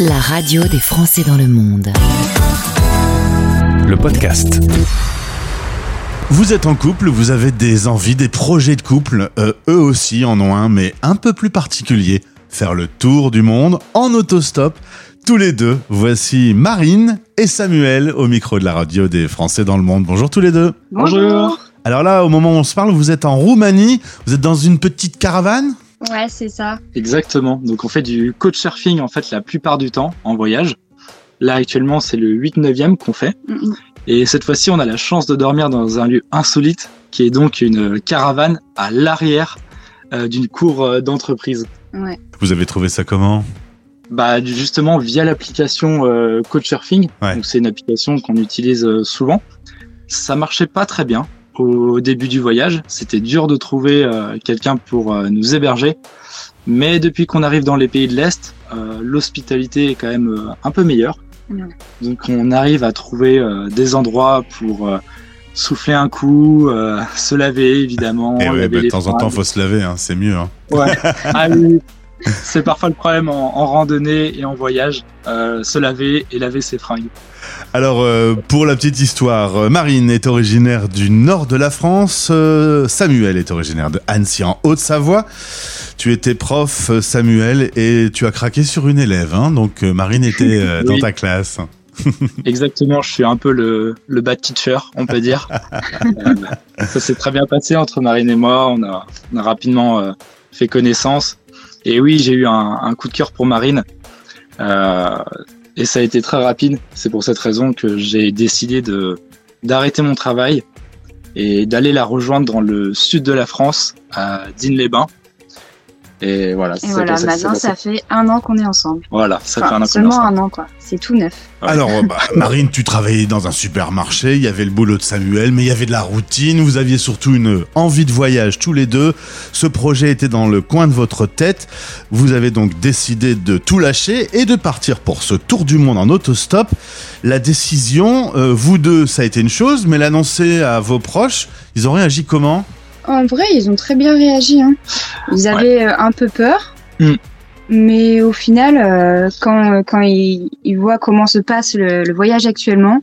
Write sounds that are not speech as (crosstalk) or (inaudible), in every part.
La radio des Français dans le monde. Le podcast. Vous êtes en couple, vous avez des envies, des projets de couple, euh, eux aussi en ont un, mais un peu plus particulier. Faire le tour du monde en autostop. Tous les deux, voici Marine et Samuel au micro de la radio des Français dans le monde. Bonjour tous les deux. Bonjour. Alors là, au moment où on se parle, vous êtes en Roumanie, vous êtes dans une petite caravane? Ouais, c'est ça. Exactement. Donc on fait du coach surfing en fait la plupart du temps en voyage. Là actuellement c'est le 8-9e qu'on fait. Mm, mm. Et cette fois-ci on a la chance de dormir dans un lieu insolite qui est donc une caravane à l'arrière euh, d'une cour euh, d'entreprise. Ouais. Vous avez trouvé ça comment? Bah justement via l'application euh, coach surfing. Ouais. Donc c'est une application qu'on utilise euh, souvent. Ça marchait pas très bien au début du voyage. C'était dur de trouver euh, quelqu'un pour euh, nous héberger. Mais depuis qu'on arrive dans les pays de l'Est, euh, l'hospitalité est quand même euh, un peu meilleure. Donc on arrive à trouver euh, des endroits pour euh, souffler un coup, euh, se laver évidemment. Et ouais, laver bah, de temps en temps, faut se laver, hein, c'est mieux. hein. Ouais. (laughs) Ah oui. (laughs) C'est parfois le problème en, en randonnée et en voyage, euh, se laver et laver ses fringues. Alors, euh, pour la petite histoire, euh, Marine est originaire du nord de la France, euh, Samuel est originaire de Annecy en Haute-Savoie. Tu étais prof, Samuel, et tu as craqué sur une élève, hein, donc Marine était (laughs) dans ta classe. (laughs) Exactement, je suis un peu le, le bad teacher, on peut dire. Ça s'est très bien passé entre Marine et moi, on a, on a rapidement fait connaissance. Et oui, j'ai eu un, coup de cœur pour Marine. Euh, et ça a été très rapide. C'est pour cette raison que j'ai décidé de d'arrêter mon travail et d'aller la rejoindre dans le sud de la France, à Digne-les-Bains. Et voilà, Et voilà, maintenant ça fait un an qu'on est ensemble. Voilà, ça fait un an qu'on est seulement un an, quoi. C'est tout neuf. Alors, euh, bah, (laughs) Marine, tu travaillais dans un supermarché, il y avait le boulot de Samuel, mais il y avait de la routine, vous aviez surtout une envie de voyage tous les deux. Ce projet était dans le coin de votre tête. Vous avez donc décidé de tout lâcher et de partir pour ce tour du monde en autostop. La décision, euh, vous deux, ça a été une chose, mais l'annoncer à vos proches, ils ont réagi comment? En vrai, ils ont très bien réagi. Hein. Ils avaient euh, un peu peur. Mm. Mais au final, euh, quand, euh, quand ils, ils voient comment se passe le, le voyage actuellement,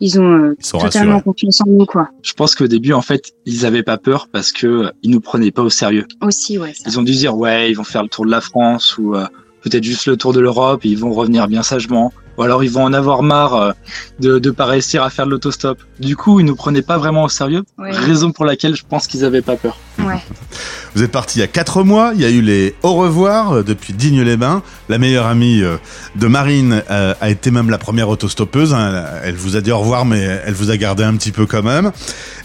ils ont euh, Ils totalement rassurés. confiance en nous, quoi. Je pense qu'au début, en fait, ils avaient pas peur parce que euh, ils nous prenaient pas au sérieux. Aussi, ouais. Ça. Ils ont dû dire ouais, ils vont faire le tour de la France ou peut-être juste le tour de l'Europe et ils vont revenir bien sagement. Ou alors ils vont en avoir marre euh, de de pas réussir à faire de l'autostop. Du coup, ils nous prenaient pas vraiment au sérieux. Ouais. Raison pour laquelle je pense qu'ils avaient pas peur. Ouais. Vous êtes parti il y a quatre mois. Il y a eu les au revoir euh, depuis Digne-les-Bains. La meilleure amie euh, de Marine a été même la première autostoppeuse. hein. Elle- vous a dit au revoir, mais elle vous a gardé un petit peu quand même.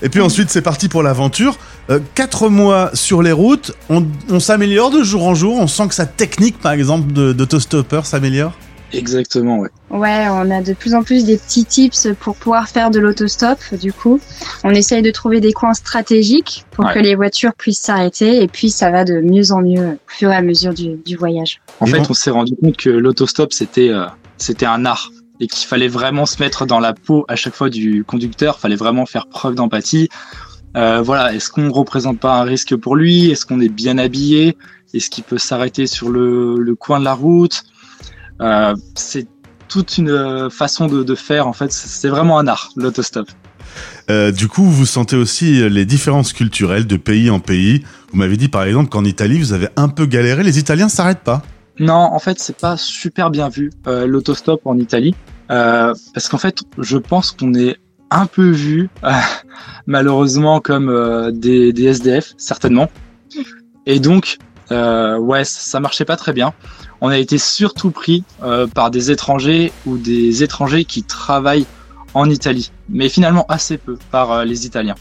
Et puis ensuite, c'est parti pour l'aventure. Euh, quatre mois sur les routes. On, on s'améliore de jour en jour? On sent que sa technique, par exemple, de- d'autostoppeur s'améliore? Exactement, ouais. Ouais, on a de plus en plus des petits tips pour pouvoir faire de l'autostop. Du coup, on essaye de trouver des coins stratégiques pour Ouais. que les voitures puissent s'arrêter. Et puis, ça va de mieux en mieux au fur et à mesure du, du voyage. En Et fait, bon. on s'est rendu compte que l'autostop c'était euh, c'était un art et qu'il fallait vraiment se mettre dans la peau à chaque fois du conducteur. Fallait vraiment faire preuve d'empathie. Euh, voilà, est-ce qu'on représente pas un risque pour lui? Est-ce qu'on est bien habillé? Est-ce qu'il peut s'arrêter sur le, le coin de la route? Euh, C'est toute une euh, façon de, de faire. En fait, c'est vraiment un art l'autostop. Euh, du coup, vous sentez aussi les différences culturelles de pays en pays. Vous m'avez dit, par exemple, qu'en Italie, vous avez un peu galéré. Les Italiens s'arrêtent pas. Non, en fait, c'est pas super bien vu euh, l'autostop en Italie, euh, parce qu'en fait, je pense qu'on est un peu vu, euh, (laughs) malheureusement, comme euh, des, des SDF, certainement. Et donc, euh, ouais, ça, marchait pas très bien. On a été surtout pris euh, par des étrangers ou des étrangers qui travaillent en Italie, mais finalement assez peu par euh, les Italiens.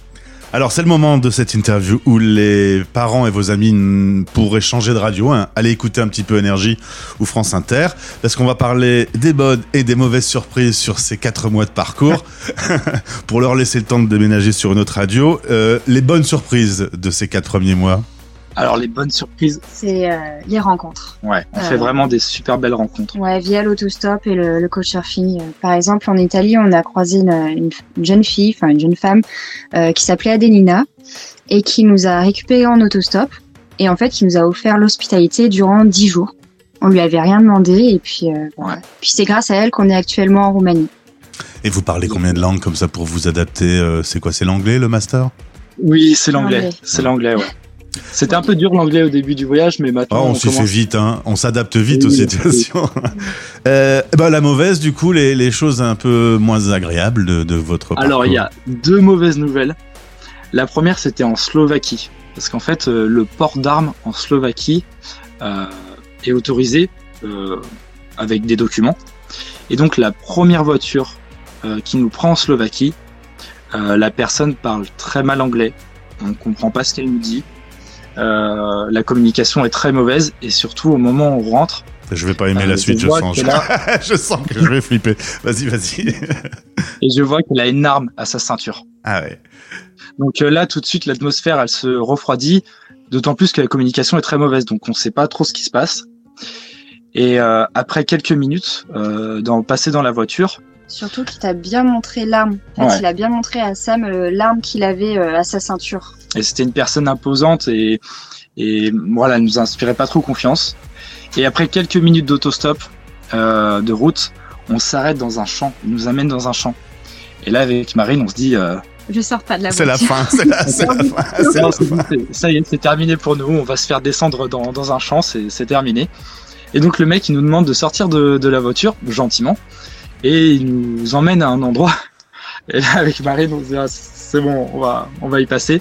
Alors c'est le moment de cette interview où les parents et vos amis pourraient changer de radio, hein. allez écouter un petit peu Énergie ou France Inter, parce qu'on va parler des bonnes et des mauvaises surprises sur ces quatre mois de parcours, (laughs) pour leur laisser le temps de déménager sur une autre radio. Euh, les bonnes surprises de ces quatre premiers mois. Alors les bonnes surprises, C'est euh, les rencontres. ouais, on Euh, fait vraiment des super belles rencontres. Ouais, via l'autostop et le, le couchsurfing. Euh, Par exemple, en Italie, on a croisé une, une- une jeune fille, enfin une jeune femme, euh, qui s'appelait Adelina et qui nous a récupérés en autostop et en fait qui nous a offert l'hospitalité durant dix jours. On lui avait rien demandé et puis, euh. Ouais. puis c'est grâce à elle qu'on est actuellement en Roumanie. Et vous parlez combien de langues comme ça pour vous adapter C'est quoi C'est l'anglais, le master? Oui, c'est l'anglais. L'anglais. C'est l'anglais, ouais. (laughs) C'était un peu dur l'anglais au début du voyage, mais Oh, maintenant on on s'y fait vite, hein. on s'adapte vite Oui, aux oui. situations. (laughs) euh, bah, la mauvaise, du coup, les, les choses un peu moins agréables de, de votre parcours. Alors il y a deux mauvaises nouvelles. La première c'était en Slovaquie, parce qu'en fait euh, le port d'armes en Slovaquie euh, est autorisé avec des documents. Et donc la première voiture qui nous prend en Slovaquie, la personne parle très mal anglais, on ne comprend pas ce qu'elle nous dit. Euh, la communication est très mauvaise et surtout au moment où on rentre, Je vais pas aimer euh, la suite, je, vois sens. Je, (laughs) je sens que je vais flipper. Vas-y, vas-y. (laughs) et je vois qu'elle a une arme à sa ceinture. Ah ouais. Donc euh, là, tout de suite, l'atmosphère, elle se refroidit, d'autant plus que la communication est très mauvaise, donc on ne sait pas trop ce qui se passe. Et euh, après quelques minutes, euh, dans, passé dans la voiture, Surtout qu'il t'a bien montré l'arme. En fait, Ouais. il a bien montré à Sam euh, l'arme qu'il avait euh, à sa ceinture. et c'était une personne imposante et, et voilà, elle nous inspirait pas trop confiance. Et après quelques minutes d'autostop euh, de route, on s'arrête dans un champ, il nous amène dans un champ. Et là, avec Marine, on se dit, euh, Je sors pas de la C'est la voiture. fin, c'est la, (laughs) (laughs) fin. c'est Non, la fin. ça y est, c'est terminé pour nous. On va se faire descendre dans, dans un champ, c'est c'est terminé. Et donc le mec, il nous demande de sortir de, de la voiture, gentiment, et il nous emmène à un endroit. (laughs) Et là, avec Marine, on se dit, ah, c'est bon, on va, on va y passer.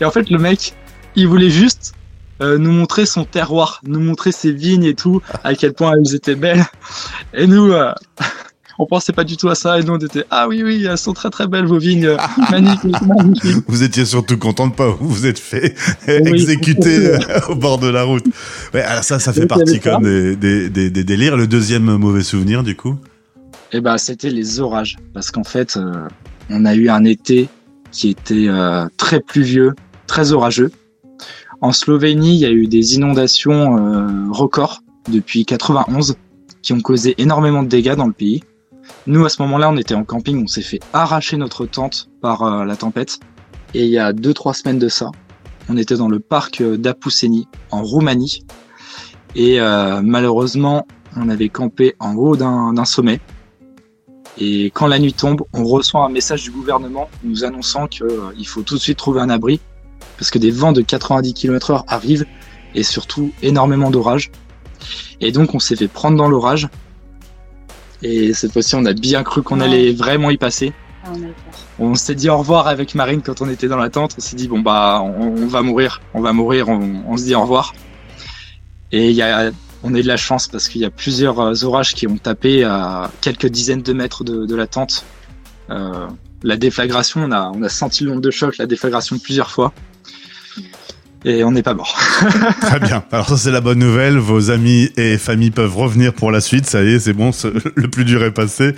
Et en fait, le mec, il voulait juste euh, nous montrer son terroir, nous montrer ses vignes et tout, à quel point elles étaient belles. Et nous, euh, (laughs) on pensait pas du tout à ça. Et nous, on était, ah oui, oui, elles sont très très belles vos vignes, (laughs) magnifiques, magnifiques. Vous étiez surtout content de pas vous vous êtes fait exécuter euh, au bord de la route. Ouais, alors ça, ça fait partie comme des, des, des, des délires. Le deuxième mauvais souvenir, du coup? Eh ben, c'était les orages, parce qu'en fait, euh, on a eu un été qui était euh, très pluvieux, très orageux. En Slovénie, il y a eu des inondations euh, records depuis 91 qui ont causé énormément de dégâts dans le pays. Nous, à ce moment-là, on était en camping, on s'est fait arracher notre tente par euh, la tempête. Et il y a deux, trois semaines de ça, on était dans le parc euh, d'Apuseni, en Roumanie. Et euh, malheureusement, on avait campé en haut d'un sommet. Et quand la nuit tombe, on reçoit un message du gouvernement nous annonçant qu'il faut tout de suite trouver un abri parce que des vents de 90 km/h arrivent et surtout énormément d'orages. Et donc on s'est fait prendre dans l'orage. Et cette fois-ci, on a bien cru qu'on Ouais. allait vraiment y passer. Ah, on s'est dit au revoir avec Marine quand on était dans la tente. On s'est dit bon bah on, on va mourir, on va mourir. On, on se dit au revoir. Et il y a, on a eu de la chance parce qu'il y a plusieurs euh, orages qui ont tapé à quelques dizaines de mètres de, de la tente. Euh, la déflagration, on a, on a senti l'onde de choc, la déflagration plusieurs fois. Et on n'est pas mort. (laughs) (laughs) Très bien. Alors ça, c'est la bonne nouvelle. Vos amis et familles peuvent revenir pour la suite. Ça y est, c'est bon. (laughs) Le plus dur est passé.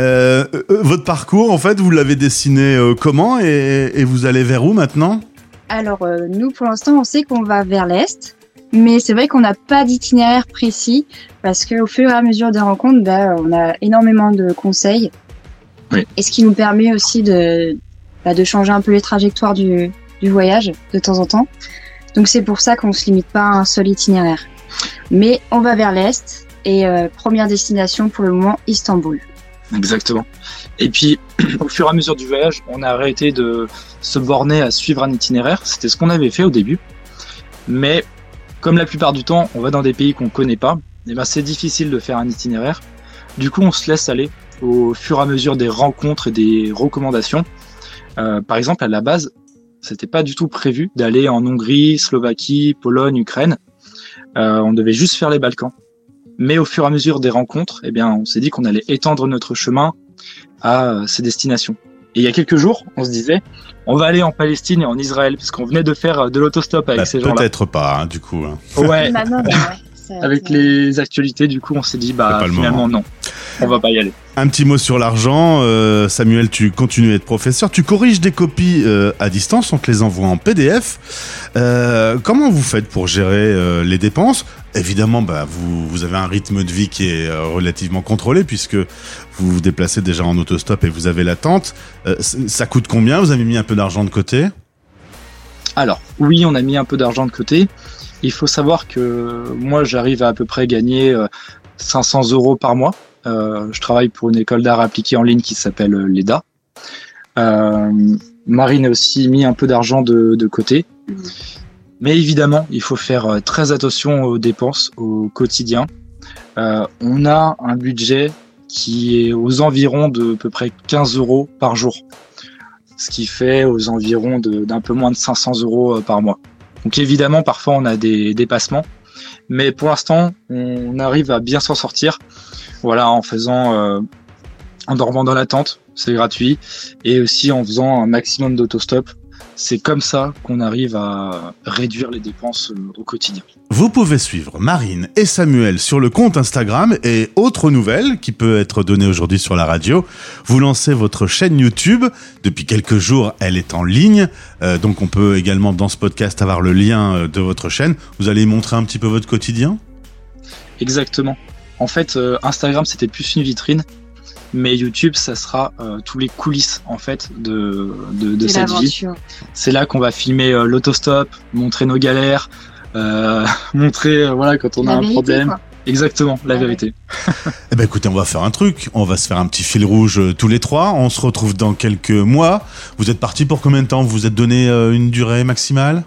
Euh, votre parcours, en fait, vous l'avez dessiné euh, comment et, et vous allez vers où maintenant? Alors, euh, nous, pour l'instant, on sait qu'on va vers l'Est. Mais c'est vrai qu'on n'a pas d'itinéraire précis parce qu'au fur et à mesure des rencontres, bah, on a énormément de conseils. Oui. Et ce qui nous permet aussi de, bah, de changer un peu les trajectoires du, du voyage de temps en temps. Donc c'est pour ça qu'on se limite pas à un seul itinéraire. Mais on va vers l'Est et euh, première destination pour le moment, Istanbul. Exactement. Et puis, (clears throat) au fur et à mesure du voyage, on a arrêté de se borner à suivre un itinéraire. C'était ce qu'on avait fait au début. Mais, comme la plupart du temps, on va dans des pays qu'on connaît pas, et ben c'est difficile de faire un itinéraire. Du coup, on se laisse aller au fur et à mesure des rencontres et des recommandations. Euh, par exemple, à la base, c'était pas du tout prévu d'aller en Hongrie, Slovaquie, Pologne, Ukraine. Euh, on devait juste faire les Balkans. Mais au fur et à mesure des rencontres, eh bien, on s'est dit qu'on allait étendre notre chemin à euh, ces destinations. Et il y a quelques jours, on se disait, on va aller en Palestine et en Israël, parce qu'on venait de faire euh, de l'autostop avec Bah, ces gens-là. Peut-être pas, hein, du coup. hein. Ouais, (laughs) bah, ouais, (laughs) avec les actualités, du coup, on s'est dit, bah, finalement, non, on va pas y aller. Un petit mot sur l'argent. Euh, Samuel, tu continues à être professeur. Tu corriges des copies euh, à distance. On te les envoie en PDF. Euh, comment vous faites pour gérer les dépenses? Évidemment, bah, vous, vous avez un rythme de vie qui est relativement contrôlé puisque vous vous déplacez déjà en autostop et vous avez l'attente. Ça coûte combien? Vous avez mis un peu d'argent de côté? Alors, oui, on a mis un peu d'argent de côté. il faut savoir que moi, j'arrive à à peu près gagner 500 euros par mois. Je travaille pour une école d'art appliquée en ligne qui s'appelle l'EDA. Marine a aussi mis un peu d'argent de, côté. Mais évidemment, il faut faire très attention aux dépenses au quotidien. on a un budget qui est aux environs de à peu près 15 euros par jour, ce qui fait aux environs d'un peu moins de 500 euros euh, par mois. Donc évidemment, parfois on a des dépassements, mais pour l'instant, on arrive à bien s'en sortir. Voilà, en faisant, euh, en dormant dans la tente, c'est gratuit, et aussi en faisant un maximum d'autostop c'est comme ça qu'on arrive à réduire les dépenses euh, au quotidien. Vous pouvez suivre Marine et Samuel sur le compte Instagram et autre nouvelle qui peut être donnée aujourd'hui sur la radio. Vous lancez votre chaîne YouTube. Depuis quelques jours, elle est en ligne. Euh, donc on peut également dans ce podcast avoir le lien de votre chaîne. Vous allez montrer un petit peu votre quotidien? Exactement. En fait, Instagram, c'était plus une vitrine mais YouTube, ça sera euh, tous les coulisses en fait de, de, cette vie. C'est là qu'on va filmer euh, l'autostop, montrer nos galères, euh, (laughs) montrer voilà quand on a un problème. Exactement, la vérité. (laughs) eh ben écoutez, on va faire un truc. On va se faire un petit fil rouge tous les trois. On se retrouve dans quelques mois. Vous êtes parti pour combien de temps? Vous vous êtes donné une durée maximale?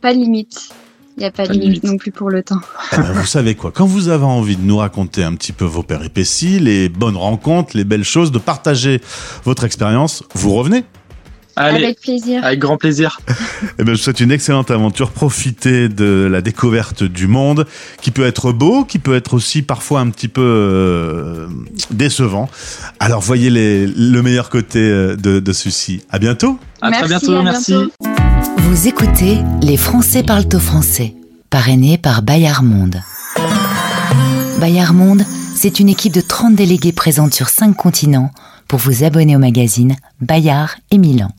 Pas de limite. Il n'y a pas, de limite, non plus pour le temps. Eh ben, vous savez quoi Quand vous avez envie de nous raconter un petit peu vos péripéties, les bonnes rencontres, les belles choses, de partager votre expérience, vous revenez Allez, avec plaisir. Avec grand plaisir. eh ben, je souhaite une excellente aventure. Profitez de la découverte du monde, qui peut être beau, qui peut être aussi parfois un petit peu euh, décevant. Alors voyez les, le meilleur côté euh, de, de ceci. À bientôt. À très bientôt. merci. Vous écoutez Les Français parlent au français, parrainé par Bayard Monde. Bayard Monde, c'est une équipe de 30 délégués présente sur 5 continents pour vous abonner au magazine Bayard et Milan.